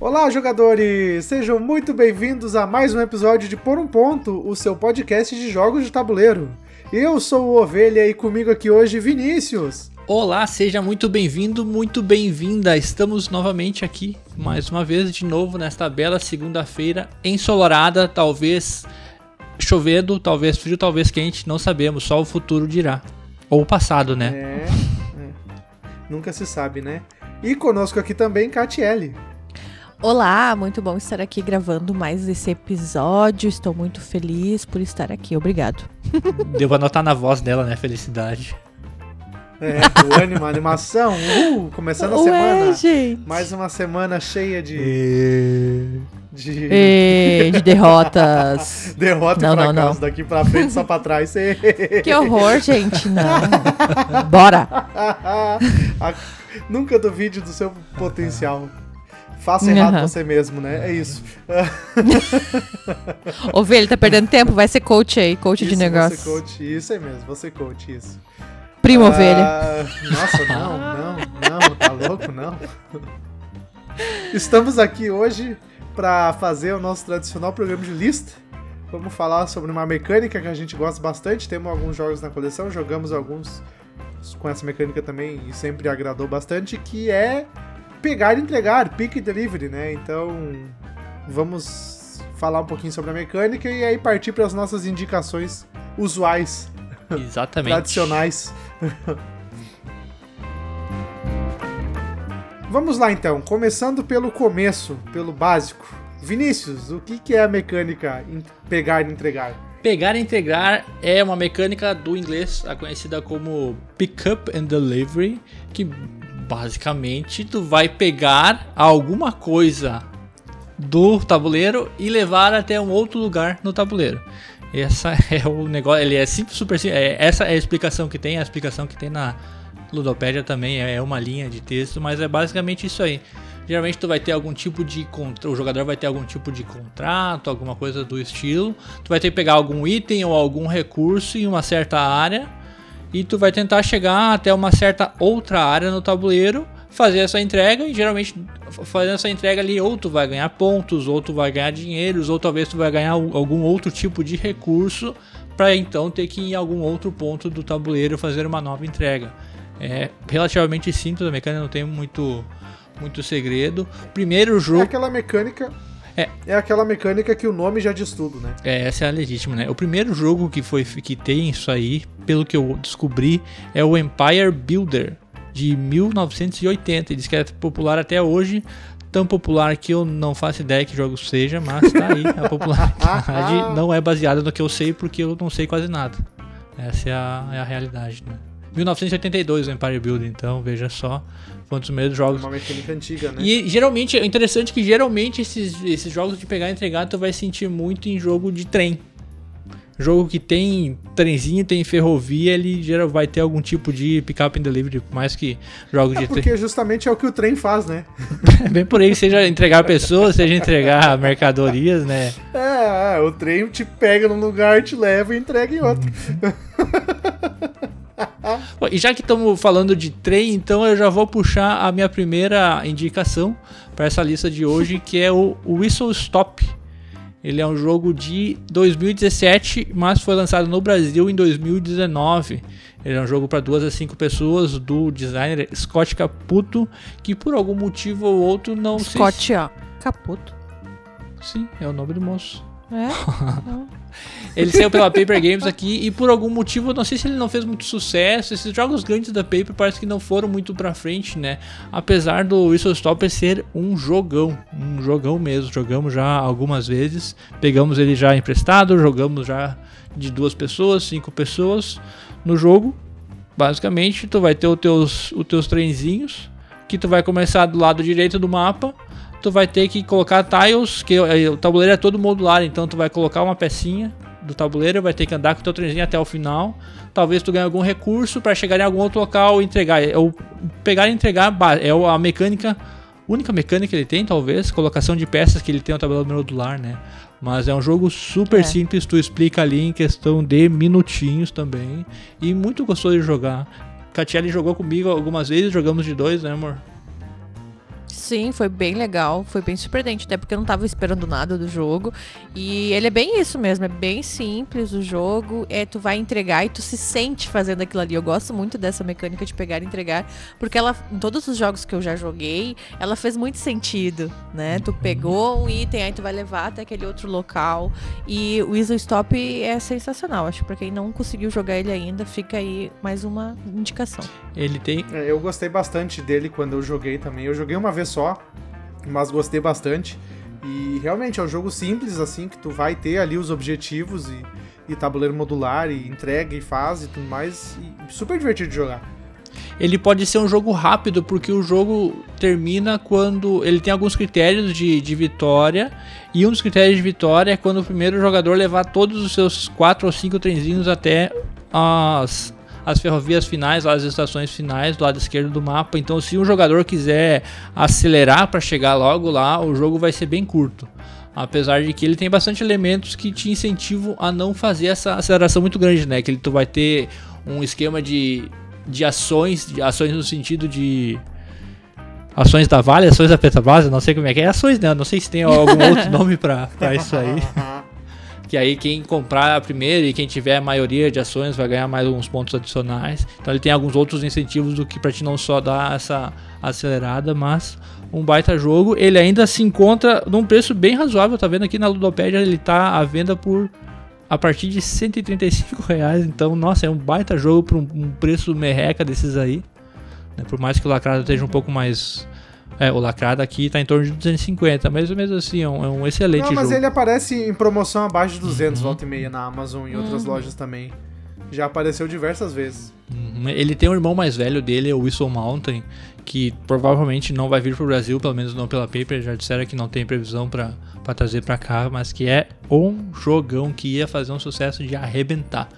Olá, jogadores! Sejam muito bem-vindos a mais um episódio de Por um Ponto, o seu podcast de jogos de tabuleiro. Eu sou o Ovelha e comigo aqui hoje Vinícius. Olá, seja muito bem-vindo, muito bem-vinda. Estamos novamente aqui, mais uma vez, de novo, nesta bela segunda-feira, ensolarada, talvez chovendo, talvez frio, talvez quente, não sabemos, só o futuro dirá. Ou o passado, né? É, é. nunca se sabe, né? E conosco aqui também, Catiele. Olá, muito bom estar aqui gravando mais esse episódio. Estou muito feliz por estar aqui. Obrigado. Devo anotar na voz dela, né? Felicidade. É, o ânimo, a animação. Uh, começando a Ué, semana. gente. Mais uma semana cheia de. De. E de derrotas. Derrota Não, e não, fracasso não. daqui pra frente, só pra trás. Que horror, gente. Não. Bora. A- Nunca duvide do seu potencial. Faça errado Aham. você mesmo, né? É isso. Ovelha, tá perdendo tempo? Vai ser coach aí, coach isso de negócio. Você coach, isso aí mesmo, você coach, isso. Primo Ah, ovelha. Nossa, não, não, não, tá louco, não. Estamos aqui hoje para fazer o nosso tradicional programa de lista. Vamos falar sobre uma mecânica que a gente gosta bastante. Temos alguns jogos na coleção, jogamos alguns com essa mecânica também e sempre agradou bastante, que é pegar e entregar, pick and delivery, né? Então, vamos falar um pouquinho sobre a mecânica e aí partir para as nossas indicações usuais, Exatamente. tradicionais. Vamos lá então, começando pelo começo, pelo básico. Vinícius, o que, que é a mecânica em pegar e entregar? Pegar e integrar é uma mecânica do inglês, a conhecida como Pick Up and Delivery, que basicamente tu vai pegar alguma coisa do tabuleiro e levar até um outro lugar no tabuleiro. Essa é o negócio, ele é simples, super simples. é- essa é a explicação que tem, a explicação que tem na Ludopédia também é é uma linha de texto, mas é basicamente isso aí. Geralmente tu vai ter algum tipo de contra... o jogador vai ter algum tipo de contrato, alguma coisa do estilo. Tu vai ter que pegar algum item ou algum recurso em uma certa área e tu vai tentar chegar até uma certa outra área no tabuleiro, fazer essa entrega e geralmente fazendo essa entrega ali ou tu vai ganhar pontos, ou tu vai ganhar dinheiros, ou talvez tu vai ganhar al- algum outro tipo de recurso para então ter que ir em algum outro ponto do tabuleiro fazer uma nova entrega. É relativamente simples, a mecânica não tem muito muito segredo. Primeiro É jogo aquela mecânica. É. É aquela mecânica que o nome já diz tudo, né? É, essa é a legítima, né? O primeiro jogo que foi que tem isso aí, pelo que eu descobri, é o Empire Builder de 1980. Ele diz que é popular até hoje, tão popular que eu não faço ideia que jogo seja, mas tá aí. A popularidade não é baseada no que eu sei, porque eu não sei quase nada. Essa é a, é a realidade, né? 1982 o Empire Builder, então veja só quantos primeiros É jogos uma mecânica antiga, né? e geralmente, é interessante que geralmente esses, esses jogos de pegar e entregar tu vai sentir muito em jogo de trem. Jogo que tem trenzinho, tem ferrovia, ele geral vai ter algum tipo de pick-up and delivery, mais que jogos É de trem. porque justamente é o que o trem faz, né? Bem por aí, seja entregar pessoas, seja entregar mercadorias, né? É, é, o trem te pega num lugar, te leva e entrega em outro. Bom, E já que estamos falando de trem, então eu já vou puxar a minha primeira indicação para essa lista de hoje, que é o Whistle Stop. Ele é um jogo de 2017, mas foi lançado no Brasil em 2019. Ele é um jogo para duas a cinco pessoas do designer Scott Caputo, que por algum motivo ou outro não sei Scott, ó. Caputo. se... Sim, é o nome do moço. É? Ele saiu pela Paper Games aqui e por algum motivo, eu não sei se ele não fez muito sucesso. Esses jogos grandes da Paper parece que não foram muito pra frente, né? Apesar do Whistle Stopper ser um jogão, um jogão mesmo. Jogamos já algumas vezes, pegamos ele já emprestado, jogamos já de duas pessoas, cinco pessoas no jogo. Basicamente, tu vai ter os teus, os teus trenzinhos, que tu vai começar do lado direito do mapa tu vai ter que colocar tiles, que eh, o tabuleiro é todo modular, então tu vai colocar uma pecinha do tabuleiro, vai ter que andar com o teu trenzinho até o final. Talvez tu ganhe algum recurso para chegar em algum outro local e entregar. É o pegar e entregar é a mecânica, única mecânica que ele tem, talvez, colocação de peças que ele tem no tabuleiro modular, né? Mas é um jogo super É. simples, tu explica ali em questão de minutinhos também. E muito gostoso de jogar. Catiele jogou comigo algumas vezes, jogamos de dois, né, amor? Sim, foi bem legal, foi bem surpreendente, até porque eu não tava esperando nada do jogo. E ele é bem isso mesmo, é bem simples o jogo, é tu vai entregar e tu se sente fazendo aquilo ali. Eu gosto muito dessa mecânica de pegar e entregar, porque ela em todos os jogos que eu já joguei, ela fez muito sentido, né? Tu pegou um item, aí tu vai levar até aquele outro local. E o Whistle Stop é sensacional, acho que pra quem não conseguiu jogar ele ainda, fica aí mais uma indicação. Ele tem. É, eu gostei bastante dele quando eu joguei também. Eu joguei uma vez só, mas gostei bastante. E realmente é um jogo simples, assim, que tu vai ter ali os objetivos e, e tabuleiro modular, e entrega e faz e tudo mais. E super divertido de jogar. Ele pode ser um jogo rápido, porque o jogo termina quando. Ele tem alguns critérios de, de vitória. E um dos critérios de vitória é quando o primeiro jogador levar todos os seus 4 ou 5 trenzinhos até as, as ferrovias finais, as estações finais do lado esquerdo do mapa. Então, se um jogador quiser acelerar para chegar logo lá, o jogo vai ser bem curto. Apesar de que ele tem bastante elementos que te incentivam a não fazer essa aceleração muito grande, né? Que ele, tu vai ter um esquema de, de ações, de ações no sentido de ações da Vale, ações da Petrobras, não sei como é que é, ações, né? Não sei se tem algum outro nome para isso aí que aí quem comprar a primeira e quem tiver a maioria de ações vai ganhar mais alguns pontos adicionais. Então ele tem alguns outros incentivos do que para te não só dar essa acelerada, mas um baita jogo. Ele ainda se encontra num preço bem razoável, tá vendo aqui na Ludopédia, ele tá à venda por a partir de 135 reais. Então, nossa, é um baita jogo para um, um, preço merreca desses aí. Né? Por mais que o lacrado esteja um pouco mais é, o lacrado aqui tá em torno de 250, mas mesmo assim é um, é um excelente jogo. Não, mas jogo. ele aparece em promoção abaixo de 200 uhum. volta e meia na Amazon e em uhum. outras lojas também. Já apareceu diversas vezes. Uhum. Ele tem um irmão mais velho dele, o Whistle Mountain, que provavelmente não vai vir pro Brasil, pelo menos não pela Paper, já disseram que não tem previsão para trazer para cá, mas que é um jogão que ia fazer um sucesso de arrebentar.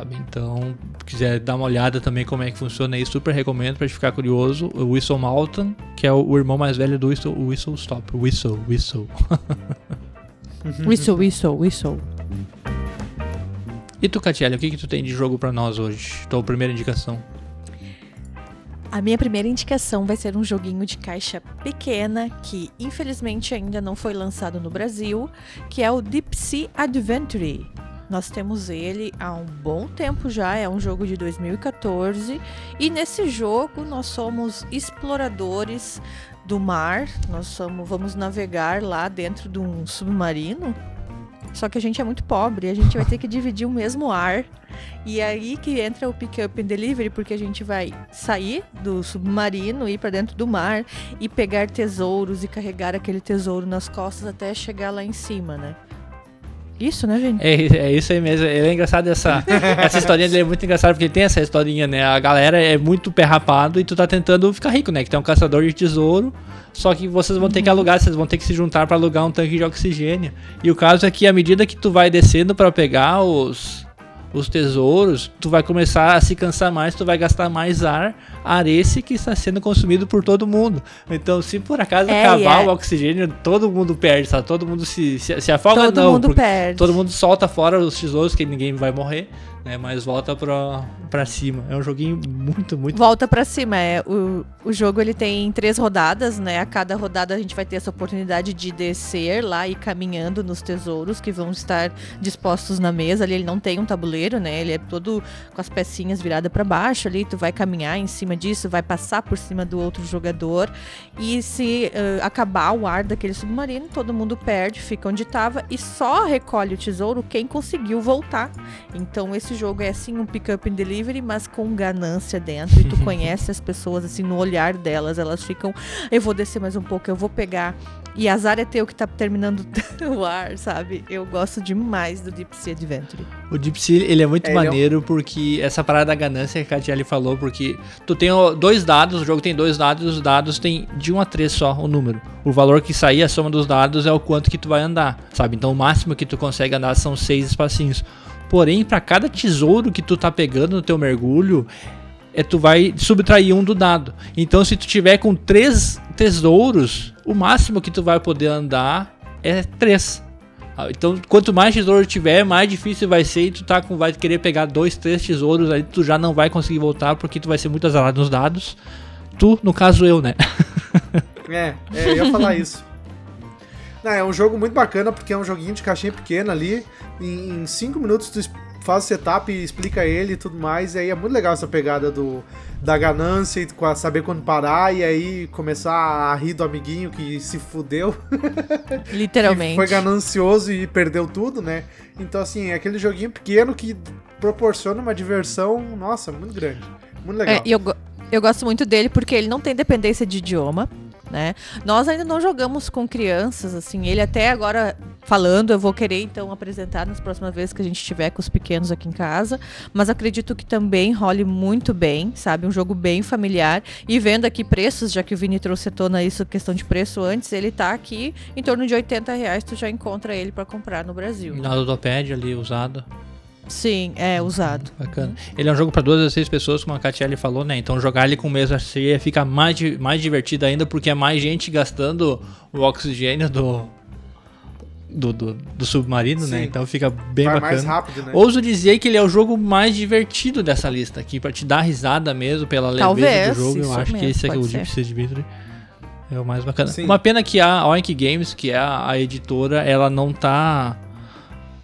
Sabe? Então, quiser dar uma olhada também como é que funciona aí, super recomendo para ficar curioso. O Whistle Mountain, que é o, o, irmão mais velho do Whistle, Whistle Stop. Whistle, Whistle. whistle, Whistle, Whistle. E tu, Catiele, o que, que tu tem de jogo para nós hoje? Tua primeira indicação. A minha primeira indicação vai ser um joguinho de caixa pequena que infelizmente ainda não foi lançado no Brasil, que é o Deep Sea Adventure. Nós temos ele há um bom tempo já, é um jogo de 2014. E nesse jogo nós somos exploradores do mar, nós somos, vamos navegar lá dentro de um submarino. Só que a gente é muito pobre, a gente vai ter que dividir o mesmo ar. E é aí que entra o pick up and delivery, porque a gente vai sair do submarino, ir para dentro do mar e pegar tesouros e carregar aquele tesouro nas costas até chegar lá em cima, né? Isso, né, gente? É, é isso aí mesmo. Ele é engraçado essa, essa historinha dele é muito engraçada porque tem essa historinha, né? A galera é muito perrapado e tu tá tentando ficar rico, né? Que tem um caçador de tesouro, só que vocês vão ter que alugar, vocês vão ter que se juntar para alugar um tanque de oxigênio. E o caso é que à medida que tu vai descendo para pegar os os tesouros, tu vai começar a se cansar mais, tu vai gastar mais ar, ar esse que está sendo consumido por todo mundo. Então, se por acaso é, acabar é. o oxigênio, todo mundo perde, sabe? Todo mundo se, se, se afoga, todo não. Mundo perde. Todo mundo solta fora os tesouros, que ninguém vai morrer né? Mas volta pra, pra cima. É um joguinho muito, muito. Volta pra cima. É, o, o jogo ele tem três rodadas, né? A cada rodada a gente vai ter essa oportunidade de descer lá e caminhando nos tesouros que vão estar dispostos na mesa. Ali ele não tem um tabuleiro, né? Ele é todo com as pecinhas viradas para baixo ali. Tu vai caminhar em cima disso, vai passar por cima do outro jogador. E se uh, acabar o ar daquele submarino, todo mundo perde, fica onde estava e só recolhe o tesouro quem conseguiu voltar. Então esse jogo é assim um pick up and delivery, mas com ganância dentro. E tu conhece as pessoas assim no olhar delas, elas ficam, eu vou descer mais um pouco, eu vou pegar. E azar é teu que tá terminando o ar, sabe? Eu gosto demais do Deep Sea Adventure. O Deep Sea, ele é muito é, maneiro não... porque essa parada da ganância que a Katia falou, porque tu tem dois dados, o jogo tem dois dados, os dados tem de 1 a 3 só o número. O valor que sair, a soma dos dados é o quanto que tu vai andar, sabe? Então o máximo que tu consegue andar são seis espacinhos. Porém, para cada tesouro que tu tá pegando no teu mergulho, é, tu vai subtrair um do dado. Então, se tu tiver com três tesouros, o máximo que tu vai poder andar é três. Ah, então, quanto mais tesouro tiver, mais difícil vai ser e tu tá com, vai querer pegar dois, três tesouros, aí tu já não vai conseguir voltar porque tu vai ser muito azarado nos dados. Tu, no caso eu, né? É, é, eu ia falar isso. Não, é um jogo muito bacana porque é um joguinho de caixinha pequena ali. Em 5 minutos tu faz o setup e explica ele e tudo mais. E aí é muito legal essa pegada do, da ganância e saber quando parar e aí começar a rir do amiguinho que se fudeu. Literalmente. foi ganancioso e perdeu tudo, né? Então, assim, é aquele joguinho pequeno que proporciona uma diversão, nossa, muito grande. Muito legal. É, eu, eu gosto muito dele porque ele não tem dependência de idioma né? Nós ainda não jogamos com crianças, assim. Ele até agora falando, eu vou querer então apresentar nas próximas vezes que a gente estiver com os pequenos aqui em casa. Mas acredito que também role muito bem, sabe? Um jogo bem familiar. E vendo aqui preços, já que o Vini trouxe à tona isso, questão de preço antes, ele tá aqui em torno de 80 reais, tu já encontra ele para comprar no Brasil. Na Ludopad ali, usado. Sim, é usado. Bacana. Ele é um jogo para duas a seis pessoas, como a Catiele falou, né? Então jogar ele com mesa cheia fica mais, mais divertido ainda, porque é mais gente gastando o oxigênio do, do, do, do submarino, né? Sim. né? Então fica bem Vai bacana. mais rápido, né? Ouso dizer que ele é o jogo mais divertido dessa lista aqui, para te dar risada mesmo pela Talvez, leveza do jogo. Eu acho mesmo, que esse aqui, o Deep Sea Victory, é o mais bacana. Sim. Uma pena que a Oink Games, que é a, a editora, ela não tá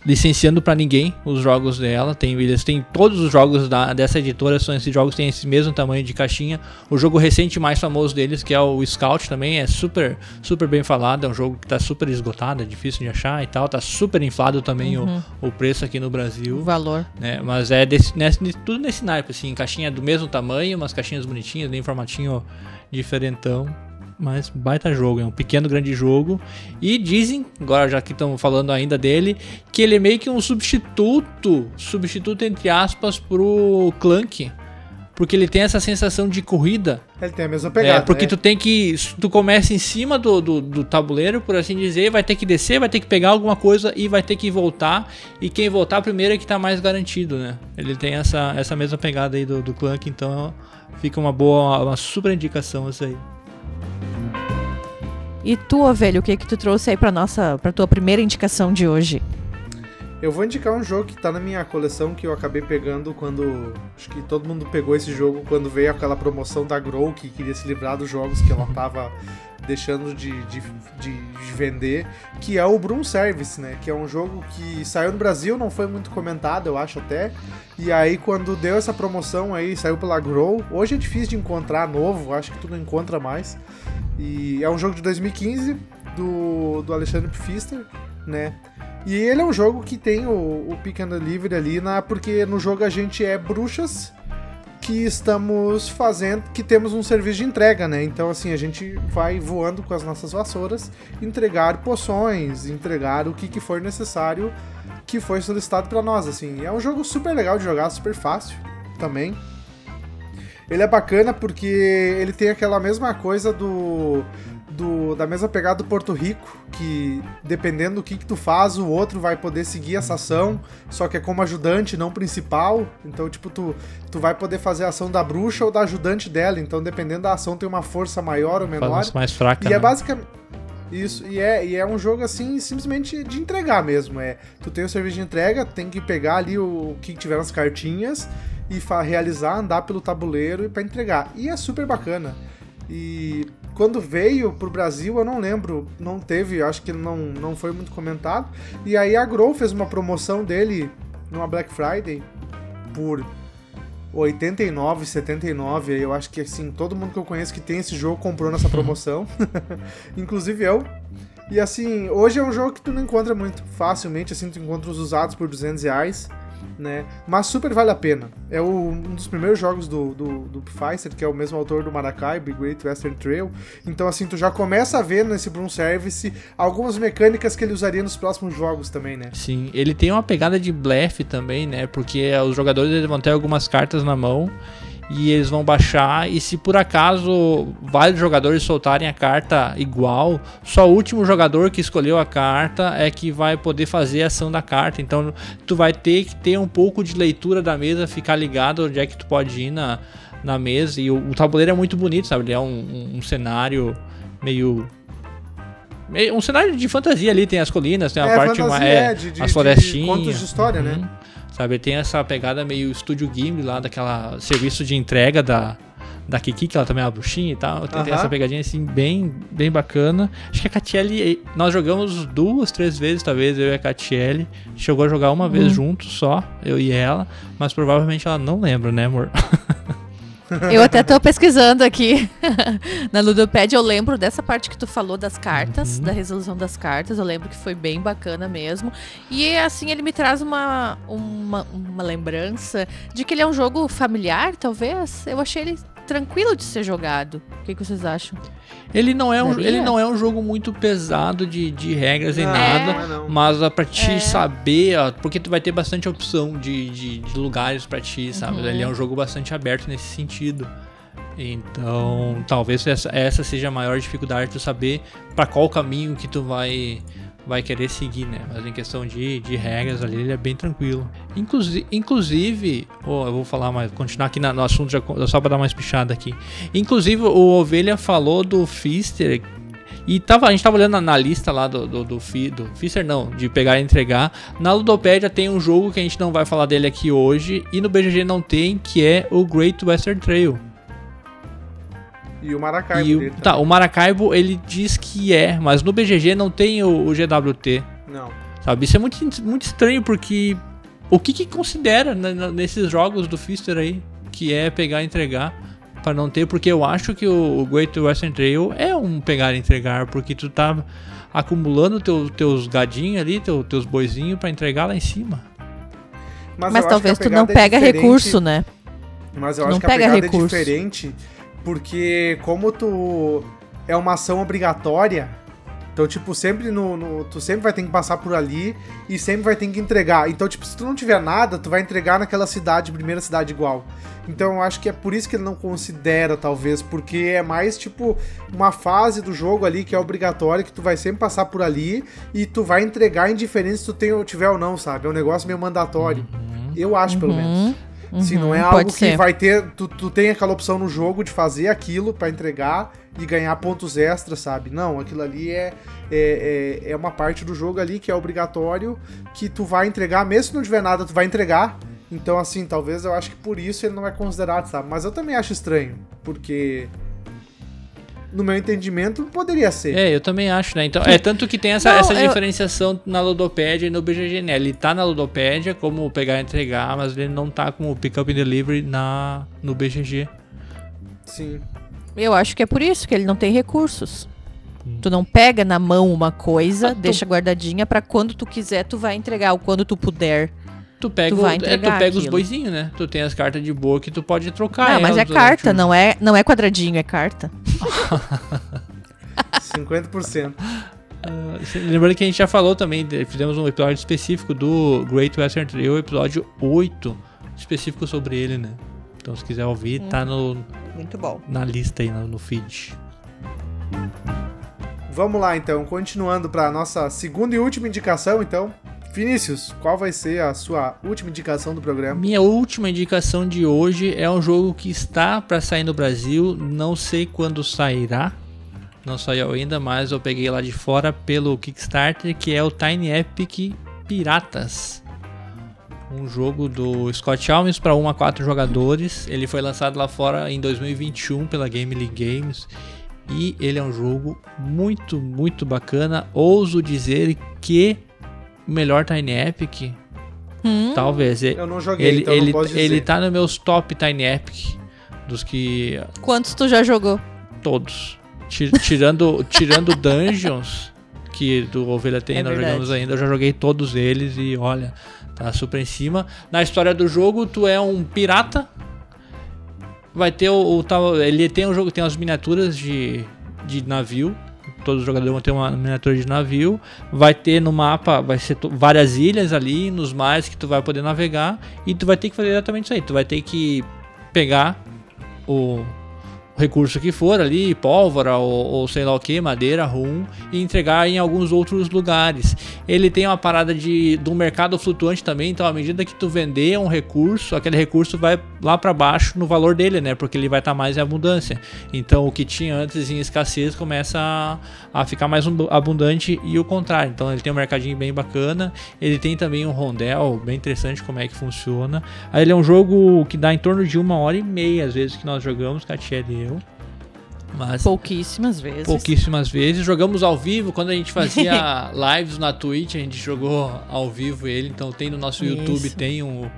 licenciando para ninguém os jogos dela. Tem, eles têm todos os jogos da, dessa editora, são esses jogos têm esse mesmo tamanho de caixinha. O jogo recente mais famoso deles, que é o Scout, também é super super bem falado. É um jogo que tá super esgotado, é difícil de achar e tal. Tá super inflado também uhum. o, o preço aqui no Brasil. O valor. Né? Mas é desse, nesse, tudo nesse naipe, assim, caixinha do mesmo tamanho, umas caixinhas bonitinhas, bem formatinho diferentão mas baita jogo, é um pequeno grande jogo. E dizem, agora já que estamos falando ainda dele, que ele é meio que um substituto, substituto entre aspas pro Clank. Porque ele tem essa sensação de corrida. Ele tem a mesma pegada. É, porque é. tu tem que. Tu começa em cima do, do, do, tabuleiro, por assim dizer, vai ter que descer, vai ter que pegar alguma coisa e vai ter que voltar. E quem voltar primeiro é que tá mais garantido, né? Ele tem essa, essa mesma pegada aí do, do Clank, então fica uma boa, uma super indicação isso aí. E tu, Ovelho, o que que tu trouxe aí pra nossa, pra tua primeira indicação de hoje? Eu vou indicar um jogo que tá na minha coleção que eu acabei pegando quando. Acho que todo mundo pegou esse jogo quando veio aquela promoção da Grow que queria se livrar dos jogos que ela tava deixando de, de, de, de, vender, que é o Broom Service, né? Que é um jogo que saiu no Brasil, não foi muito comentado, eu acho até. E aí, quando deu essa promoção aí, saiu pela Grow. Hoje é difícil de encontrar novo, acho que tu não encontra mais. E é um jogo de 2015 do, do Alexandre Pfister, né? E ele é um jogo que tem o, o Pick and Delivery ali, na, porque no jogo a gente é bruxas que estamos fazendo, que temos um serviço de entrega, né? Então, assim, a gente vai voando com as nossas vassouras, entregar poções, entregar o que, que for necessário que foi solicitado para nós, assim. É um jogo super legal de jogar, super fácil também. Ele é bacana porque ele tem aquela mesma coisa do, do da mesma pegada do Porto Rico, que dependendo do que, que tu faz, o outro vai poder seguir essa ação, só que é como ajudante, não principal. Então, tipo, tu, tu vai poder fazer a ação da bruxa ou da ajudante dela. Então, dependendo da ação, tem uma força maior ou menor. mais fraca. E é né? é basicamente. Isso, e é, e é um jogo assim, simplesmente de entregar mesmo. É, tu tem o serviço de entrega, tem que pegar ali o, o que tiver nas cartinhas e realizar, andar pelo tabuleiro e para entregar. E é super bacana. E quando veio pro Brasil, eu não lembro, não teve, acho que não, não foi muito comentado. E aí a Grow fez uma promoção dele numa Black Friday por 89, 79. Eu acho que assim, todo mundo que eu conheço que tem esse jogo comprou nessa promoção, inclusive eu. E assim, hoje é um jogo que tu não encontra muito facilmente, assim, tu encontra os usados por 200 reais né? Mas super vale a pena. É o, um dos primeiros jogos do, do, do Pfizer, que é o mesmo autor do Maracaibo, Great Western Trail. Então, assim, tu já começa a ver nesse Broom Service algumas mecânicas que ele usaria nos próximos jogos também, né? Sim, ele tem uma pegada de blefe também, né? Porque os jogadores vão ter algumas cartas na mão e eles vão baixar e se por acaso vários jogadores soltarem a carta igual, só o último jogador que escolheu a carta é que vai poder fazer a ação da carta. Então tu vai ter que ter um pouco de leitura da mesa, ficar ligado onde é que tu pode ir na, na mesa. E o, o tabuleiro é muito bonito, sabe? Ele é um, um, um cenário meio um cenário de fantasia ali, tem as colinas, tem a é, parte mais. É, de, de, as florestinhas. De contos de história, né? uhum. né? Sabe, tem essa pegada meio estúdio Ghibli lá, daquela serviço de entrega da, da Kiki, que ela também é uma bruxinha e tal. Tem, Aham. essa pegadinha assim, bem, bem bacana. Acho que a Catiele, nós jogamos duas, três vezes, talvez, eu e a Catiele. Chegou a jogar uma vez juntos só, eu e ela, mas provavelmente ela não lembra, né, amor? Eu até tô pesquisando aqui na Ludopad. Eu lembro dessa parte que tu falou das cartas, Uhum. da resolução das cartas. Eu lembro que foi bem bacana mesmo. E assim, ele me traz uma, uma, uma lembrança de que ele é um jogo familiar, talvez. Eu achei ele tranquilo de ser jogado. O que, que vocês acham? Ele não é um, Daria? ele não é um jogo muito pesado de, de regras nem Não, nada. não é. Mas pra te É. saber, ó, porque tu vai ter bastante opção de, de, de lugares pra ti, sabe? Uhum. Ele é um jogo bastante aberto nesse sentido. Então, talvez essa, essa seja a maior dificuldade, tu saber pra qual caminho que tu vai vai querer seguir, né? Mas em questão de, de regras ali, ele é bem tranquilo. Inclusive, inclusive ó, eu vou falar mais, continuar aqui na- no assunto, já, só pra dar uma espichada aqui. Inclusive, o Ovelha falou do Fister, e tava, a gente tava olhando na, na lista lá do, do, do, Fi- do Fister, não, de pegar e entregar. Na Ludopédia tem um jogo que a gente não vai falar dele aqui hoje, e no BGG não tem, que é o Great Western Trail. E o Maracaibo e o, dele tá, também. o Maracaibo ele diz que é, mas no BGG não tem o, o GWT. Não. Sabe? Isso é muito, muito estranho, porque o que que considera na- na- nesses jogos do Fister aí, que é pegar e entregar, pra não ter, porque eu acho que o, o Great Western Trail é um pegar e entregar, porque tu tá acumulando teu, teus gadinhos ali, teu, teus boizinhos pra entregar lá em cima. Mas, acho talvez a tu não é pega diferente- recurso, né? Mas eu Tu acho não que a pega pegada recurso. é diferente porque como tu é uma ação obrigatória, então tipo, sempre no, no- tu sempre vai ter que passar por ali e sempre vai ter que entregar. Então, tipo, se tu não tiver nada, tu vai entregar naquela cidade, primeira cidade igual. Então, eu acho que é por isso que ele não considera, talvez, porque é mais tipo uma fase do jogo ali que é obrigatória, que tu vai sempre passar por ali e tu vai entregar indiferente se tu tem, ou tiver ou não, sabe? É um negócio meio mandatório. Eu acho, pelo menos. Uhum, Se não é uhum, algo que ser. vai ter. Tu, tu tem aquela opção no jogo de fazer aquilo pra entregar e ganhar pontos extras, sabe? Não, aquilo ali é, é, é, é uma parte do jogo ali que é obrigatório, que tu vai entregar, mesmo se não tiver nada, tu vai entregar. Então, assim, talvez eu acho que por isso ele não é considerado, sabe? Mas eu também acho estranho, porque. No meu entendimento, poderia ser. É, eu também acho, né? Então, é tanto que tem essa, Não, essa eu- diferenciação na Ludopédia e no BGG, né? Ele tá na Ludopédia como pegar e entregar, mas ele não tá como pick up and delivery na, no BGG. Sim. Eu acho que é por isso que ele não tem recursos. Tu não pega na mão uma coisa, Ah, tu- deixa guardadinha pra quando tu quiser tu vai entregar, ou quando tu puder. Tu pega, Tu vai o- é, tu entregar pega os boizinhos, né? Tu tem as cartas de boa que tu pode trocar. não, mas é carta, não é, não é quadradinho, é carta. 50%. Ah, Lembrando que a gente já falou também, fizemos um episódio específico do Great Western Trail, episódio 8, específico sobre ele, né? Então se quiser ouvir, tá no, Muito bom. na lista aí, no, no feed. Vamos lá, então. Continuando pra nossa segunda e última indicação, então. Vinícius, qual vai ser a sua última indicação do programa? Minha última indicação de hoje é um jogo que está para sair no Brasil, não sei quando sairá. Não saiu ainda, mas eu peguei lá de fora pelo Kickstarter, que é o Tiny Epic Piratas. Um jogo do Scott Almes para 1 a 4 jogadores. Ele foi lançado lá fora em 2021 pela Game League Games. E ele é um jogo muito, muito bacana. Ouso dizer que melhor Tiny Epic, Hum, talvez. Eu não joguei, ele, então ele, não posso dizer. ele tá nos meus top Tiny Epic. Dos que. Quantos tu já jogou? Todos. Ti- Tirando, tirando Dungeons, que do Ovelha tem, É nós verdade. jogamos ainda. Eu já joguei todos eles e olha, tá super em cima. Na história do jogo, tu é um pirata. Vai ter o, o tal. Ele tem um jogo, tem as miniaturas de, de navio. Todos os jogadores vão ter uma miniatura de navio. Vai ter no mapa, vai ser várias ilhas ali, nos mares que tu vai poder navegar. E tu vai ter que fazer exatamente isso aí. Tu vai ter que pegar o, recurso que for ali, pólvora ou, ou sei lá o que, madeira, rum, e entregar em alguns outros lugares. Ele tem uma parada de, de um mercado flutuante também, então à medida que tu vender um recurso, aquele recurso vai lá para baixo no valor dele, né? Porque ele vai estar tá mais em abundância. Então o que tinha antes em escassez começa a, a ficar mais abundante e o contrário. Então ele tem um mercadinho bem bacana, ele tem também um rondel bem interessante como é que funciona. Aí ele é um jogo que dá em torno de uma hora e meia, às vezes, que nós jogamos, Katia e eu. Mas pouquíssimas vezes. Pouquíssimas vezes. Jogamos ao vivo. Quando a gente fazia lives na Twitch, a gente jogou ao vivo ele. Então tem no nosso Isso. YouTube, tem um,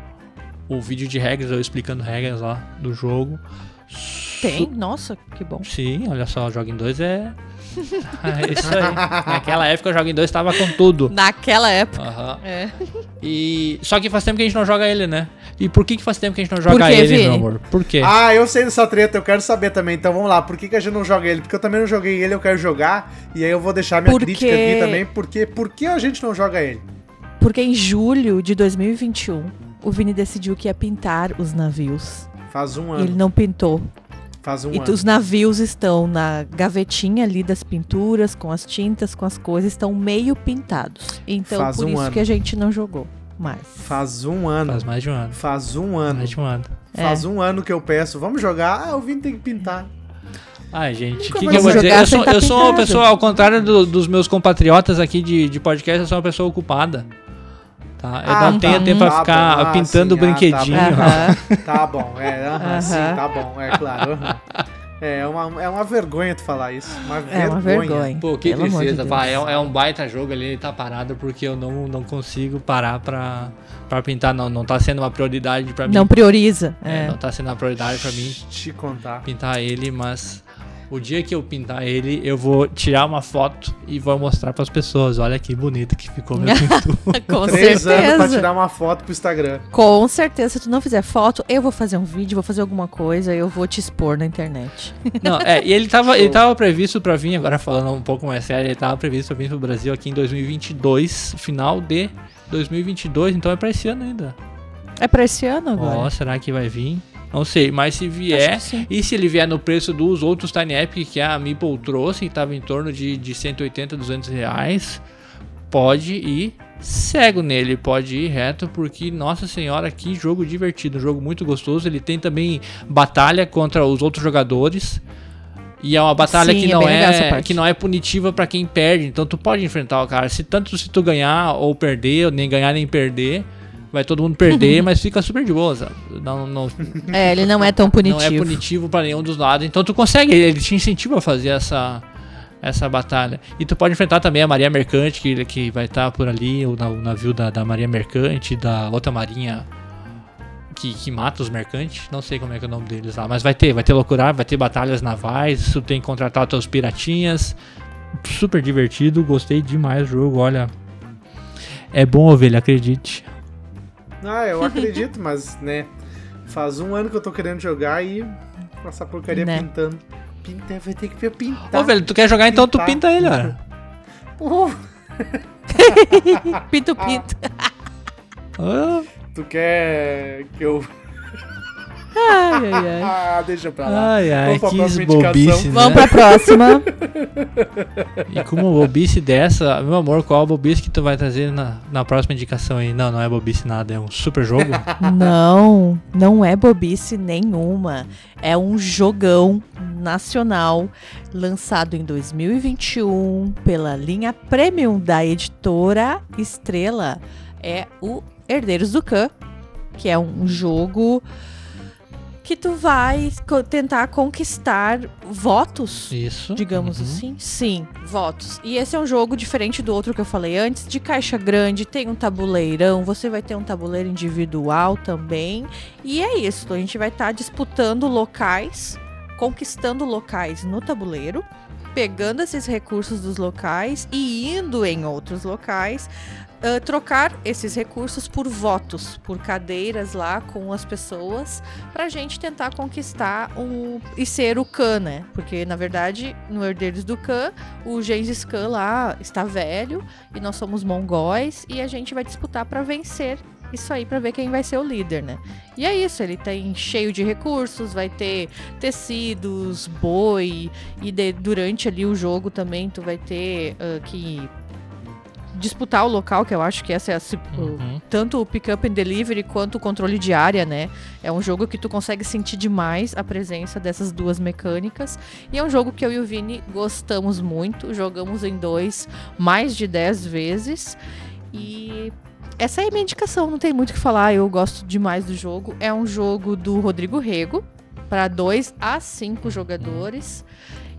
o vídeo de regras, eu explicando regras lá do jogo. Tem? Nossa, que bom. Sim, olha só, o Jogo em 2 é é isso aí. Naquela época o Jogo em 2 estava com tudo. Naquela época. Uhum. É. E... Só que faz tempo que a gente não joga ele, né? E por que, que faz tempo que a gente não joga ele, Vini? meu amor? Por quê? Ah, eu sei dessa treta, eu quero saber também. Então vamos lá, por que, que a gente não joga ele? Porque eu também não joguei ele, eu quero jogar. E aí eu vou deixar minha Porque... crítica aqui também. Porque, por que a gente não joga ele? Porque em julho de 2021, o Vini decidiu que ia pintar os navios. Faz um ano. Ele não pintou. Faz um e ano. os navios estão na gavetinha ali das pinturas, com as tintas, com as coisas, estão meio pintados. Então, Faz por um isso ano. que a gente não jogou mais. Faz um ano. Faz mais de um ano. Faz um ano. Mais de um ano. Faz é. um ano que eu peço, vamos jogar? Ah, o Vini tem que pintar. Ai, gente, o que, que eu vou dizer? Eu sou, eu sou uma pessoa, ao contrário do, dos meus compatriotas aqui de, de podcast, eu sou uma pessoa ocupada. Tá? Eu ah, não tenho tempo pra tá ficar bom. Ah, pintando sim, brinquedinho. Ah, tá, bom. tá bom, é, uh -huh, sim, tá bom, é claro. Uh -huh. É, é uma, é uma vergonha tu falar isso. Uma vergonha. É uma vergonha. Pô, que Pelo tristeza. De é, é, um baita jogo ali, ele tá parado porque eu não, não consigo parar pra, pra pintar. Não, não tá sendo uma prioridade pra mim. Não prioriza. É, é. Não tá sendo uma prioridade pra mim. Te contar. Pintar ele, mas o dia que eu pintar ele, eu vou tirar uma foto e vou mostrar para as pessoas. Olha que bonito que ficou meu pintura. Com Três certeza. anos pra tirar uma foto pro Instagram. Com certeza. Se tu não fizer foto, eu vou fazer um vídeo, vou fazer alguma coisa, eu vou te expor na internet. Não, é, e ele tava, ele tava previsto para vir, agora falando um pouco mais sério, ele tava previsto para vir pro Brasil aqui em 2022, final de 2022, então é para esse ano ainda. É para esse ano agora? Ó, oh, será que vai vir? Não sei, mas se vier, e se ele vier no preço dos outros Tiny Epic que a Meeple trouxe, que estava em torno de, de 180, 200 reais, pode ir cego nele, pode ir reto, porque, nossa senhora, que jogo divertido, um jogo muito gostoso. Ele tem também batalha contra os outros jogadores. E é uma batalha Sim, que, é não é, que não é punitiva para quem perde. Então tu pode enfrentar o cara. Se tanto se tu ganhar ou perder, ou nem ganhar nem perder, vai todo mundo perder, mas fica super de boa, sabe? Não, não, é, ele não é tão punitivo. Não é punitivo para nenhum dos lados. Então tu consegue, ele te incentiva a fazer essa, essa batalha. E tu pode enfrentar também a Maria Mercante, que, que vai estar tá por ali, o, o navio da, da Maria Mercante, da outra marinha que, que mata os mercantes. Não sei como é que é o nome deles lá, mas vai ter, vai ter loucura, vai ter batalhas navais, tu tem que contratar os teus piratinhas. Super divertido, gostei demais do jogo, olha. É bom, ovelha, acredite. Ah, eu acredito, mas, né? Faz um ano que eu tô querendo jogar e essa porcaria né? pintando. Pinta, vai ter que pintar. Ô, velho, tu quer jogar pintar. então tu pinta ele, olha. Uh. pinto, pinto. Ah. Tu quer que eu Ai, ai, ai. Ah, deixa pra lá. Ai, ai, Vamos que bobice, né? Vamos pra próxima. E como bobice dessa, meu amor, qual a bobice que tu vai trazer na, na próxima indicação aí? Não, não é bobice nada, é um super jogo? Não, não é bobice nenhuma. É um jogão nacional lançado em 2021 pela linha Premium da editora Estrela. É o Herdeiros do Khan, que é um jogo que tu vai co tentar conquistar votos. Isso. Digamos uhum. assim. Sim, votos. E esse é um jogo diferente do outro que eu falei antes, de caixa grande, tem um tabuleirão, você vai ter um tabuleiro individual também. E é isso, a gente vai estar tá disputando locais, conquistando locais no tabuleiro pegando esses recursos dos locais e indo em outros locais uh, trocar esses recursos por votos, por cadeiras lá com as pessoas, para a gente tentar conquistar e ser o Khan, né? Porque, na verdade, no Herdeiros do Khan, o Gengis Khan lá está velho e nós somos mongóis e a gente vai disputar para vencer isso aí para ver quem vai ser o líder, né? E é isso, ele tem cheio de recursos, vai ter tecidos, boi, e de, durante ali o jogo também tu vai ter uh, que disputar o local, que eu acho que essa é a, uhum. tanto o pick up and delivery quanto o controle de área, né? É um jogo que tu consegue sentir demais a presença dessas duas mecânicas. E é um jogo que eu e o Vini gostamos muito, jogamos em dois mais de 10 vezes. E essa é a minha indicação, não tem muito o que falar, eu gosto demais do jogo. É um jogo do Rodrigo Rego, para 2 a 5 jogadores.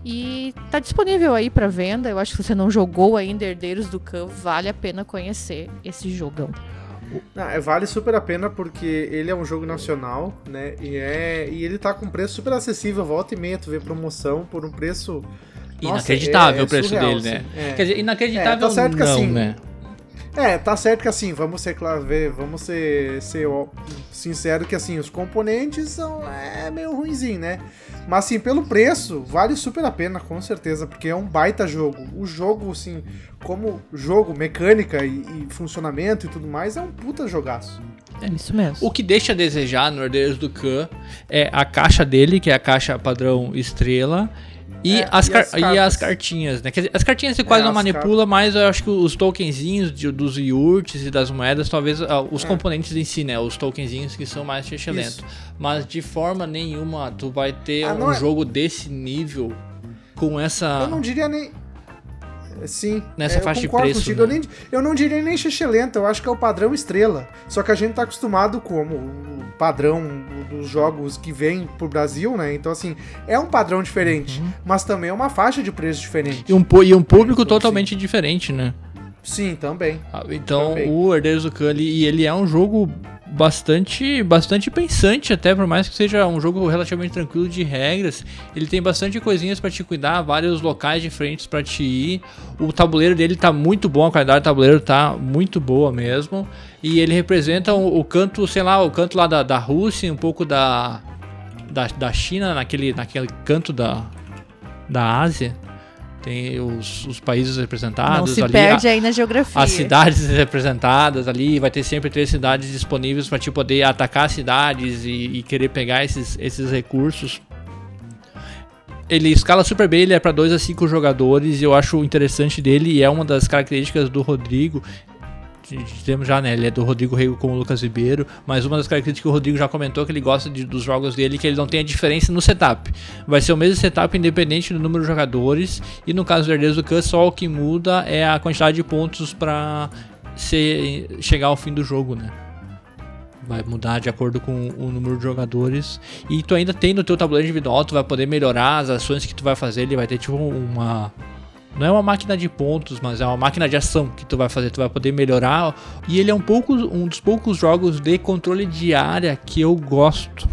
E tá disponível aí para venda. Eu acho que se você não jogou ainda Herdeiros do Khan, vale a pena conhecer esse jogão. Não, é, vale super a pena porque ele é um jogo nacional, né? E, é, e ele tá com preço super acessível. Volta e meia, tu vê promoção por um preço. Inacreditável Nossa, é, o preço surreal, dele, né? Assim, é. Quer dizer, inacreditável é, tá certo que, não, assim, né? É, tá certo que assim, vamos ser claro, vamos ser, ser ó, sincero que assim, os componentes são é meio ruimzinho, né? Mas assim, pelo preço, vale super a pena, com certeza, porque é um baita jogo. O jogo, assim, como jogo, mecânica e, e funcionamento e tudo mais, é um puta jogaço. É isso mesmo. O que deixa a desejar no Herdeiros do Khan é a caixa dele, que é a caixa padrão estrela, e, é, as, e, as, e as cartinhas, né? Quer dizer, as cartinhas você quase é, não manipula, mas eu acho que os tokenzinhos de, dos yurts e das moedas, talvez uh, os é. componentes em si, né? Os tokenzinhos que são mais excelentes. Mas de forma nenhuma tu vai ter ah, um é- jogo desse nível com essa. Eu não diria nem. Sim. Nessa é, faixa de preço. Contigo, né? eu, nem, eu não diria nem lenta eu acho que é o padrão estrela. Só que a gente tá acostumado como o padrão dos jogos que vem pro Brasil, né? Então, assim, é um padrão diferente, uhum. mas também é uma faixa de preço diferente. E um, e um público então, totalmente sim. diferente, né? Sim, também. Ah, então, também. o Herdeiros do Khan, e ele é um jogo bastante bastante pensante até por mais que seja um jogo relativamente tranquilo de regras ele tem bastante coisinhas para te cuidar vários locais diferentes para te ir. O tabuleiro dele tá muito bom a qualidade do tabuleiro tá muito boa mesmo. E ele representa o, o canto sei lá o canto lá da, da Rússia um pouco da, da da China naquele naquele canto da da Ásia tem os, os países representados Não se ali. perde a, aí na geografia. As cidades representadas ali, vai ter sempre três cidades disponíveis para te poder atacar cidades e, e, querer pegar esses, esses recursos. Ele escala super bem, ele é para 2 a 5 jogadores e eu acho interessante dele e é uma das características do Rodrigo temos já, né? Ele é do Rodrigo Rego com o Lucas Ribeiro, mas uma das características que o Rodrigo já comentou que ele gosta de, dos jogos dele que ele não tem a diferença no setup. Vai ser o mesmo setup independente do número de jogadores, e no caso do Herdeiros do Khan, só o que muda é a quantidade de pontos para chegar ao fim do jogo, né? vai mudar de acordo com o número de jogadores. E tu ainda tem no teu tabuleiro individual, tu vai poder melhorar as ações que tu vai fazer, ele vai ter tipo uma não é uma máquina de pontos, mas é uma máquina de ação que tu vai fazer, tu vai poder melhorar. E ele é um, pouco, um dos poucos jogos de controle de área que eu gosto.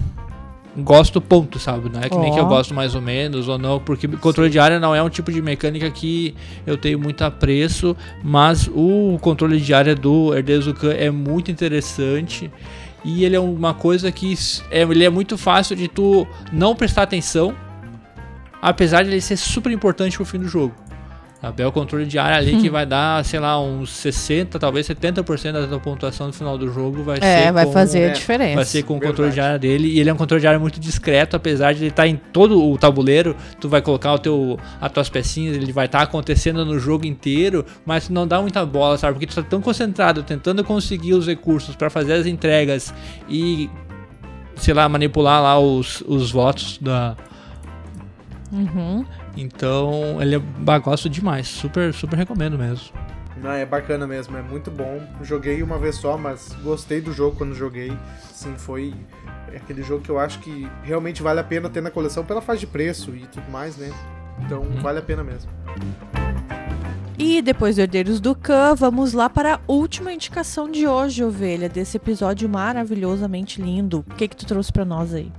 Gosto ponto, sabe? Não é que oh. nem que eu gosto mais ou menos ou não, porque controle Sim. de área não é um tipo de mecânica que eu tenho muito apreço, mas o controle de área do Herdeiros é muito interessante e ele é uma coisa que é, ele é muito fácil de tu não prestar atenção, apesar de ele ser super importante pro fim do jogo. Sabe? É o controle de área ali que vai dar, sei lá, uns 60, talvez 70% da tua pontuação no final do jogo vai é, ser. vai com, fazer a diferença. Vai ser com o controle de área dele. E ele é um controle de área muito discreto, apesar de ele estar tá em todo o tabuleiro. Tu vai colocar o teu, as tuas pecinhas, ele vai estar tá acontecendo no jogo inteiro, mas tu não dá muita bola, sabe? Porque tu tá tão concentrado tentando conseguir os recursos para fazer as entregas e, sei lá, manipular lá os, os votos da. Uhum. Então, ele é gosto demais. Super, super recomendo mesmo. Não, é bacana mesmo, é muito bom. Joguei uma vez só, mas gostei do jogo quando joguei. Sim, foi aquele jogo que eu acho que realmente vale a pena ter na coleção pela faixa de preço e tudo mais, né? Então, uhum. vale a pena mesmo. E depois do Herdeiros do Khan, vamos lá para a última indicação de hoje, ovelha, desse episódio maravilhosamente lindo. O que que tu trouxe para nós aí?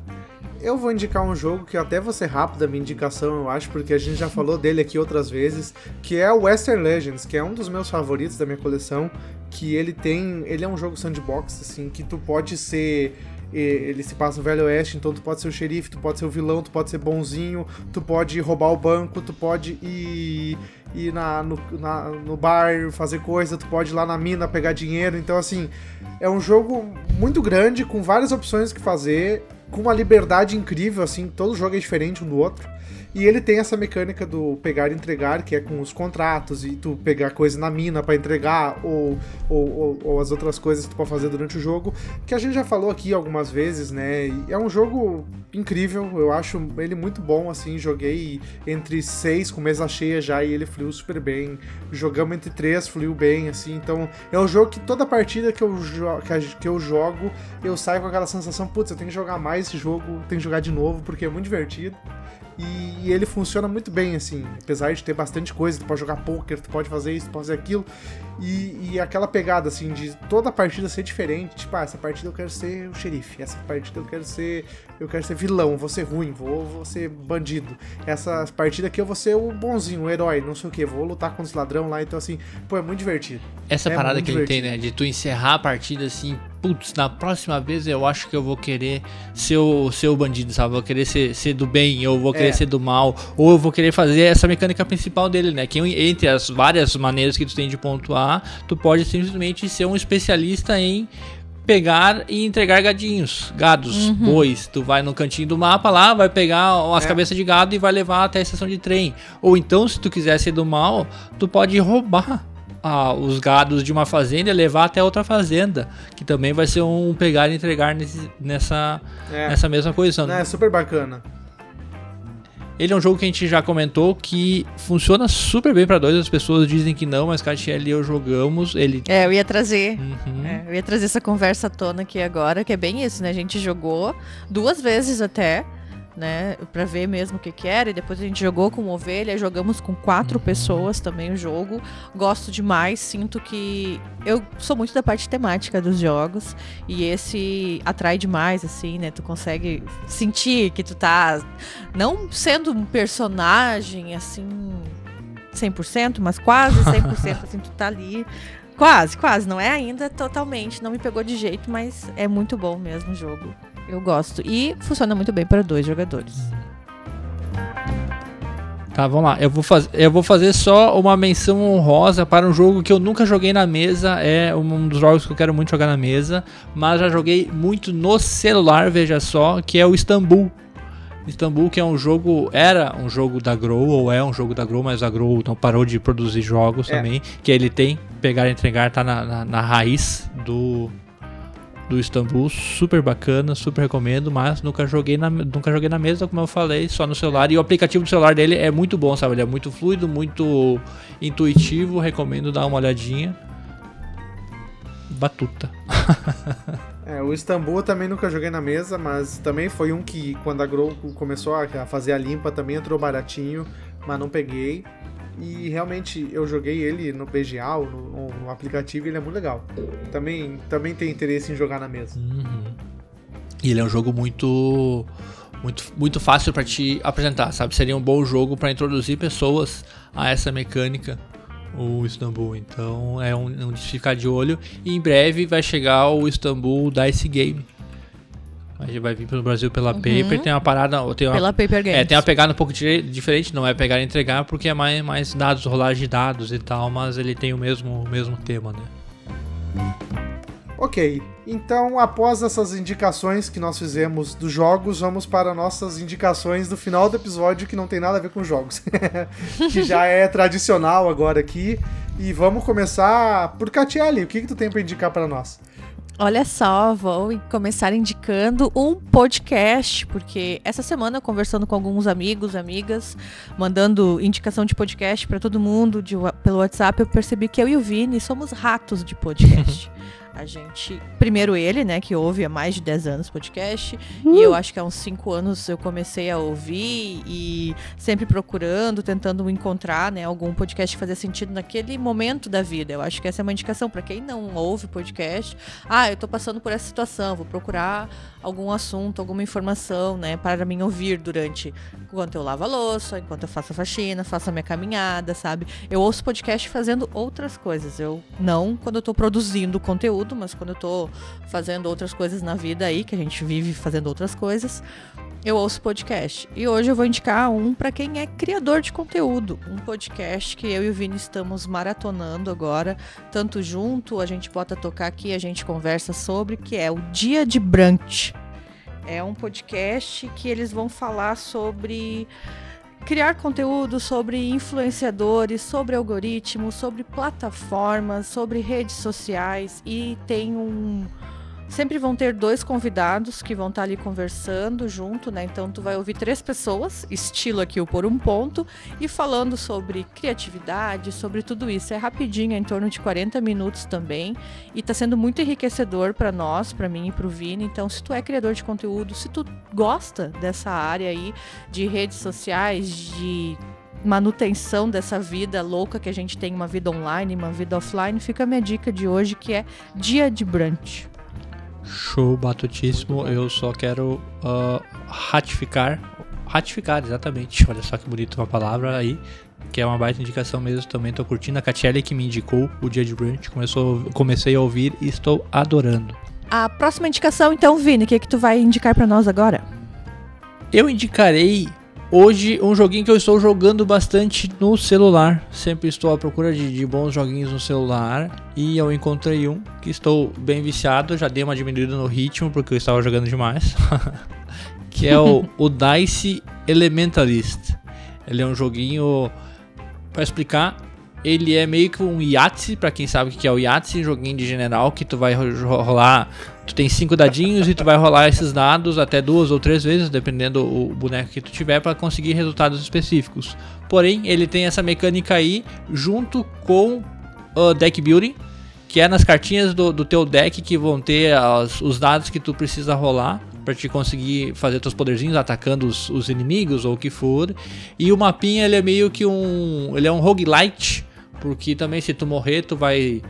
Eu vou indicar um jogo que até vou ser rápido a minha indicação, eu acho, porque a gente já falou dele aqui outras vezes, que é o Western Legends, que é um dos meus favoritos da minha coleção, que ele tem, ele é um jogo sandbox assim, que tu pode ser ele se passa no Velho Oeste, então tu pode ser o xerife, tu pode ser o vilão, tu pode ser bonzinho, tu pode roubar o banco, tu pode ir, ir na, no, na, no bar fazer coisa, tu pode ir lá na mina pegar dinheiro. Então, assim, é um jogo muito grande, com várias opções que fazer, com uma liberdade incrível, assim, todo jogo é diferente um do outro. E ele tem essa mecânica do pegar e entregar, que é com os contratos, e tu pegar coisa na mina para entregar, ou, ou, ou, ou, as outras coisas que tu pode fazer durante o jogo, que a gente já falou aqui algumas vezes, né? E é um jogo incrível, eu acho ele muito bom, assim, joguei entre seis com mesa cheia já e ele fluiu super bem. Jogamos entre três, fluiu bem, assim, então é um jogo que toda partida que eu, que eu jogo, eu saio com aquela sensação, putz, eu tenho que jogar mais esse jogo, tenho que jogar de novo, porque é muito divertido. E, ele funciona muito bem, assim, apesar de ter bastante coisa, tu pode jogar poker, tu pode fazer isso, tu pode fazer aquilo. E, e aquela pegada, assim, de toda partida ser diferente, tipo, ah, essa partida eu quero ser o xerife, essa partida eu quero ser. Eu quero ser vilão, vou ser ruim, vou, vou ser bandido. Essa partida aqui eu vou ser o bonzinho, o herói, não sei o que, vou lutar contra os ladrão lá, então assim, pô, é muito divertido. Essa é parada que divertido. ele tem, né? De tu encerrar a partida assim, putz, na próxima vez eu acho que eu vou querer ser o, ser o bandido, sabe? vou querer ser, ser do bem, ou vou querer é. ser do mal, ou eu vou querer fazer essa mecânica principal dele, né? Que entre as várias maneiras que tu tem de pontuar, tu pode simplesmente ser um especialista em pegar e entregar gadinhos, gados, uhum. bois. Tu vai no cantinho do mapa lá, vai pegar as é. cabeças de gado e vai levar até a estação de trem. Ou então, se tu quiser ser do mal, tu pode roubar ah, os gados de uma fazenda e levar até outra fazenda, que também vai ser um pegar e entregar nesse, nessa, é. nessa mesma posição. É super bacana. Ele é um jogo que a gente já comentou que funciona super bem para dois. As pessoas dizem que não, mas Catiel e eu jogamos. Ele. É, eu ia trazer. Uhum. É, eu ia trazer essa conversa à tona aqui agora, que é bem isso, né? A gente jogou duas vezes até né? Pra ver mesmo o que que era. E depois a gente jogou com ovelha, jogamos com quatro pessoas também o jogo. Gosto demais, sinto que. Eu sou muito da parte temática dos jogos. E esse atrai demais, assim, né? Tu consegue sentir que tu tá. Não sendo um personagem, assim. 100%, mas quase 100%, assim, tu tá ali Quase, quase. Não é ainda totalmente. Não me pegou de jeito, mas é muito bom mesmo o jogo. Eu gosto. E funciona muito bem para dois jogadores. Tá, vamos lá. Eu vou, faz... eu vou fazer só uma menção honrosa para um jogo que eu nunca joguei na mesa. É um dos jogos que eu quero muito jogar na mesa. Mas já joguei muito no celular, veja só, que é o Istanbul. Istanbul, que é um jogo. Era um jogo da Grow, ou é um jogo da Grow, mas a Grow não parou de produzir jogos é. também. Que ele tem, pegar e entregar, tá na, na, na raiz do, do Istambul, super bacana, super recomendo, mas nunca joguei na, nunca joguei na mesa, como eu falei, só no celular. E o aplicativo do celular dele é muito bom, sabe? Ele é muito fluido, muito intuitivo, recomendo dar uma olhadinha. Batuta. é, o Istambul também nunca joguei na mesa, mas também foi um que quando a Grow começou a fazer a limpa também entrou baratinho, mas não peguei. E realmente eu joguei ele no BGA, no, no aplicativo, e ele é muito legal. Também, também tem interesse em jogar na mesa. Uhum. E ele é um jogo muito muito, muito fácil para te apresentar, sabe? Seria um bom jogo para introduzir pessoas a essa mecânica, o Istanbul. Então é um, um de ficar de olho. E em breve vai chegar o Istanbul Dice Game a gente vai vir pro Brasil pela uhum. Paper, tem uma parada. Tem uma, pela Paper Games. É, tem uma pegada um pouco diferente, não é pegar e entregar, porque é mais, mais dados, rolagem de dados e tal, mas ele tem o mesmo, o mesmo tema, né? Ok, então após essas indicações que nós fizemos dos jogos, vamos para nossas indicações do final do episódio que não tem nada a ver com jogos, que já é tradicional agora aqui. E vamos começar por Catiele, o que, que tu tem para indicar para nós? Olha só, vou começar indicando um podcast, porque essa semana, conversando com alguns amigos, amigas, mandando indicação de podcast para todo mundo de, pelo WhatsApp, eu percebi que eu e o Vini somos ratos de podcast. A gente. Primeiro ele, né, que ouve há mais de 10 anos podcast. E eu acho que há uns 5 anos eu comecei a ouvir e sempre procurando, tentando encontrar, né, algum podcast que fazia sentido naquele momento da vida. Eu acho que essa é uma indicação para quem não ouve podcast. Ah, eu tô passando por essa situação, vou procurar algum assunto, alguma informação, né, para mim ouvir durante enquanto eu lavo a louça, enquanto eu faço a faxina, faço a minha caminhada, sabe? Eu ouço podcast fazendo outras coisas. Eu não quando eu tô produzindo conteúdo mas quando eu tô fazendo outras coisas na vida aí, que a gente vive fazendo outras coisas, eu ouço podcast. E hoje eu vou indicar um para quem é criador de conteúdo, um podcast que eu e o Vini estamos maratonando agora, tanto junto, a gente bota tocar aqui, a gente conversa sobre, que é o Dia de Brunch. É um podcast que eles vão falar sobre criar conteúdo sobre influenciadores, sobre algoritmos, sobre plataformas, sobre redes sociais e tem um Sempre vão ter dois convidados que vão estar ali conversando junto, né? Então tu vai ouvir três pessoas, estilo aqui o por um ponto, e falando sobre criatividade, sobre tudo isso. É rapidinho, é em torno de 40 minutos também, e está sendo muito enriquecedor para nós, para mim e para o Vini. Então, se tu é criador de conteúdo, se tu gosta dessa área aí de redes sociais, de manutenção dessa vida louca que a gente tem, uma vida online, uma vida offline, fica a minha dica de hoje que é dia de brunch. Show batutíssimo. Eu só quero uh, ratificar. Ratificar, exatamente. Olha só que bonito uma palavra aí. Que é uma baita indicação mesmo. Também tô curtindo. A Catiele que me indicou o dia de brunch. Começou, comecei a ouvir e estou adorando. A próxima indicação, então, Vini, o que, é que tu vai indicar para nós agora? Eu indicarei Hoje, um joguinho que eu estou jogando bastante no celular. Sempre estou à procura de, de, bons joguinhos no celular. E eu encontrei um que estou bem viciado. Já dei uma diminuída no ritmo porque eu estava jogando demais. que é o, o Dice Elementalist. Ele é um joguinho. Para explicar, ele é meio que um Yahtzee, para quem sabe o que é o Yahtzee, joguinho de general que tu vai rolar, tu tem cinco dadinhos e tu vai rolar esses dados até duas ou três vezes, dependendo do boneco que tu tiver, para conseguir resultados específicos. Porém, ele tem essa mecânica aí junto com o deck building, que é nas cartinhas do, do teu deck que vão ter as, os dados que tu precisa rolar para te conseguir fazer teus poderzinhos atacando os, os, inimigos ou o que for. E o mapinha ele é meio que um, ele é um roguelite porque também se tu morrer, tu vai.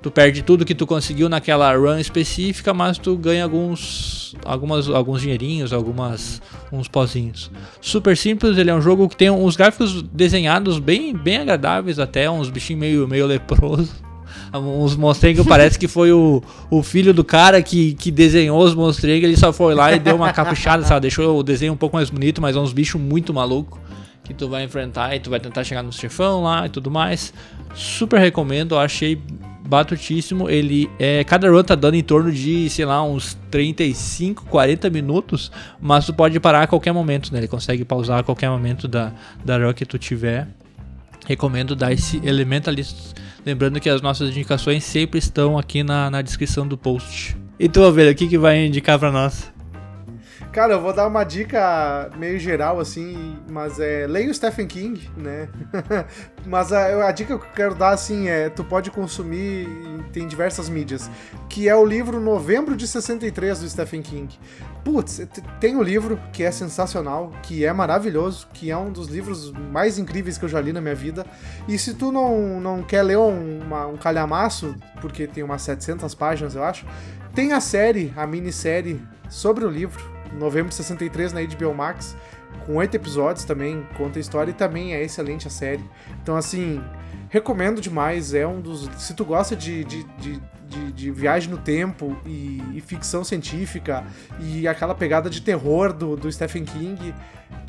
Tu perde tudo que tu conseguiu naquela run específica, mas tu ganha alguns. Algumas, alguns dinheirinhos, algumas. uns pozinhos. Super simples, ele é um jogo que tem uns gráficos desenhados bem, bem agradáveis até, uns bichinhos meio, meio leprosos uns monstrengo parece que foi o, o filho do cara que, que desenhou os monstrengo, ele só foi lá e deu uma caprichada, sabe? Deixou o desenho um pouco mais bonito, mas é uns bichos muito malucos que tu vai enfrentar e tu vai tentar chegar no chefão lá e tudo mais. Super recomendo, achei batutíssimo. Ele é. Cada run tá dando em torno de, sei lá, uns 35, 40 minutos. Mas tu pode parar a qualquer momento, né? Ele consegue pausar a qualquer momento da, da run que tu tiver. Recomendo dar esse Elementalist. Lembrando que as nossas indicações sempre estão aqui na, na descrição do post. E tu, Ovelha, o que, que vai indicar para nós? Cara, eu vou dar uma dica meio geral, assim, mas é. Leia o Stephen King, né? mas a, a, dica que eu quero dar, assim, é: tu pode consumir, tem diversas mídias, que é o livro Novembro de 63 do Stephen King. Putz, tem o um livro que é sensacional, que é maravilhoso, que é um dos livros mais incríveis que eu já li na minha vida. E se tu não, não quer ler um, uma, um calhamaço, porque tem umas 700 páginas, eu acho, tem a série, a minissérie sobre o livro novembro de 63 na HBO Max, com oito episódios também, conta a história e também é excelente a série. Então, assim, recomendo demais. É um dos. Se tu gosta de, de, de, de, de viagem no tempo e, e, ficção científica e aquela pegada de terror do, do Stephen King,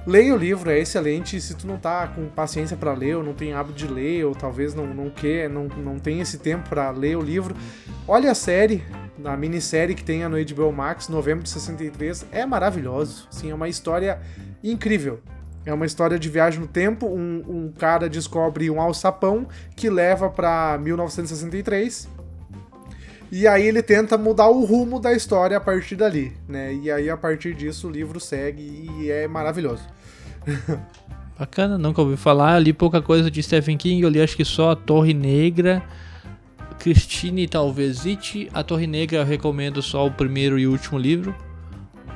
leia o livro, é excelente. Se tu não tá com paciência para ler, ou não tem hábito de ler, ou talvez não, não quer, não, não tem esse tempo para ler o livro, olha a série, na minissérie que tem no HBO Max, novembro de 63, é maravilhoso. Sim, é uma história incrível. É uma história de viagem no tempo. Um, um cara descobre um alçapão que leva para 1963. E aí ele tenta mudar o rumo da história a partir dali, né? E aí a partir disso o livro segue e é maravilhoso. Bacana, nunca ouvi falar. Eu li pouca coisa de Stephen King, eu li acho que só a Torre Negra Christine talvez It. A Torre Negra eu recomendo só o primeiro e último livro.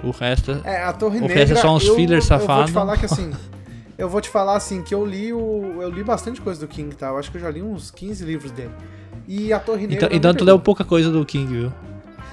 O resto é a Torre o Negra. resto é só uns eu, fillers safados. Eu vou te falar que assim, eu vou te falar assim que eu li o eu li bastante coisa do King, tá? Eu acho que eu já li uns 15 livros dele. E a Torre Negra Então, então tu leu pouca coisa do King, viu?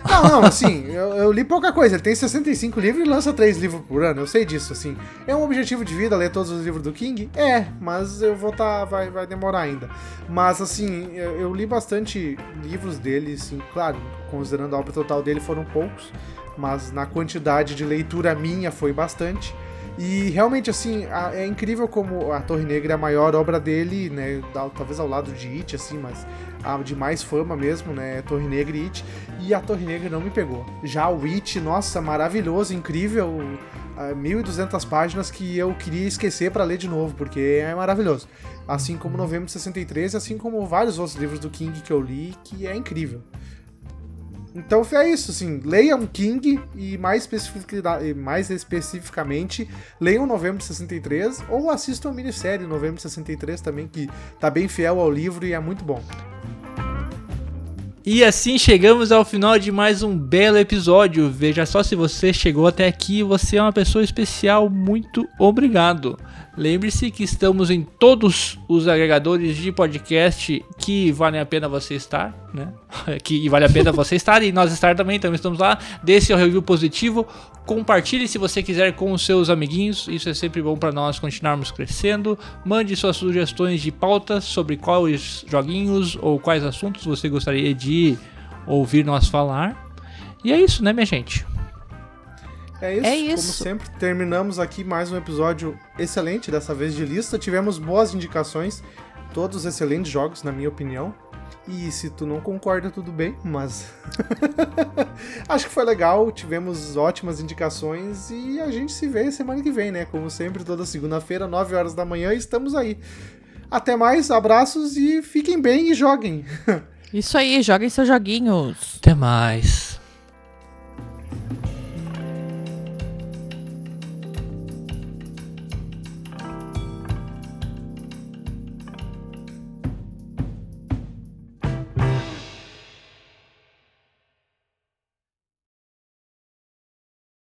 Não, não, assim, eu, eu, li pouca coisa. Ele tem 65 livros e lança 3 livros por ano, eu sei disso, assim. É um objetivo de vida ler todos os livros do King? É, mas eu vou tá. Vai, vai demorar ainda. Mas, assim, eu, eu li bastante livros dele, assim, claro, considerando a obra total dele, foram poucos. Mas na quantidade de leitura minha foi bastante. E realmente, assim, é incrível como a Torre Negra é a maior obra dele, né? Talvez ao lado de It, assim, mas a de mais fama mesmo, né? Torre Negra e It. E a Torre Negra não me pegou. Já o It, nossa, maravilhoso, incrível. 1.200 páginas que eu queria esquecer para ler de novo, porque é maravilhoso. Assim como Novembro de 63, assim como vários outros livros do King que eu li, que é incrível. Então é isso, assim, leiam King e mais, mais especificamente leiam Novembro de 63 ou assistam a minissérie Novembro de 63 também, que tá bem fiel ao livro e é muito bom. E assim chegamos ao final de mais um belo episódio. Veja só se você chegou até aqui, você é uma pessoa especial. Muito obrigado. Lembre-se que estamos em todos os agregadores de podcast que valem a pena você estar, né? que vale a pena você estar e nós estar também, então estamos lá. Dê seu review positivo, compartilhe se você quiser com os seus amiguinhos, isso é sempre bom para nós continuarmos crescendo. Mande suas sugestões de pautas sobre quais joguinhos ou quais assuntos você gostaria de ouvir nós falar. E é isso, né, minha gente? É isso. É isso. Como sempre, terminamos aqui mais um episódio excelente, dessa vez de lista. Tivemos boas indicações, todos excelentes jogos, na minha opinião. E se tu não concorda, tudo bem, mas. Acho que foi legal, tivemos ótimas indicações e a gente se vê semana que vem, né? Como sempre, toda segunda-feira, 9 horas da manhã, estamos aí. Até mais, abraços e fiquem bem e joguem. Isso aí, joguem seus joguinhos. Até mais.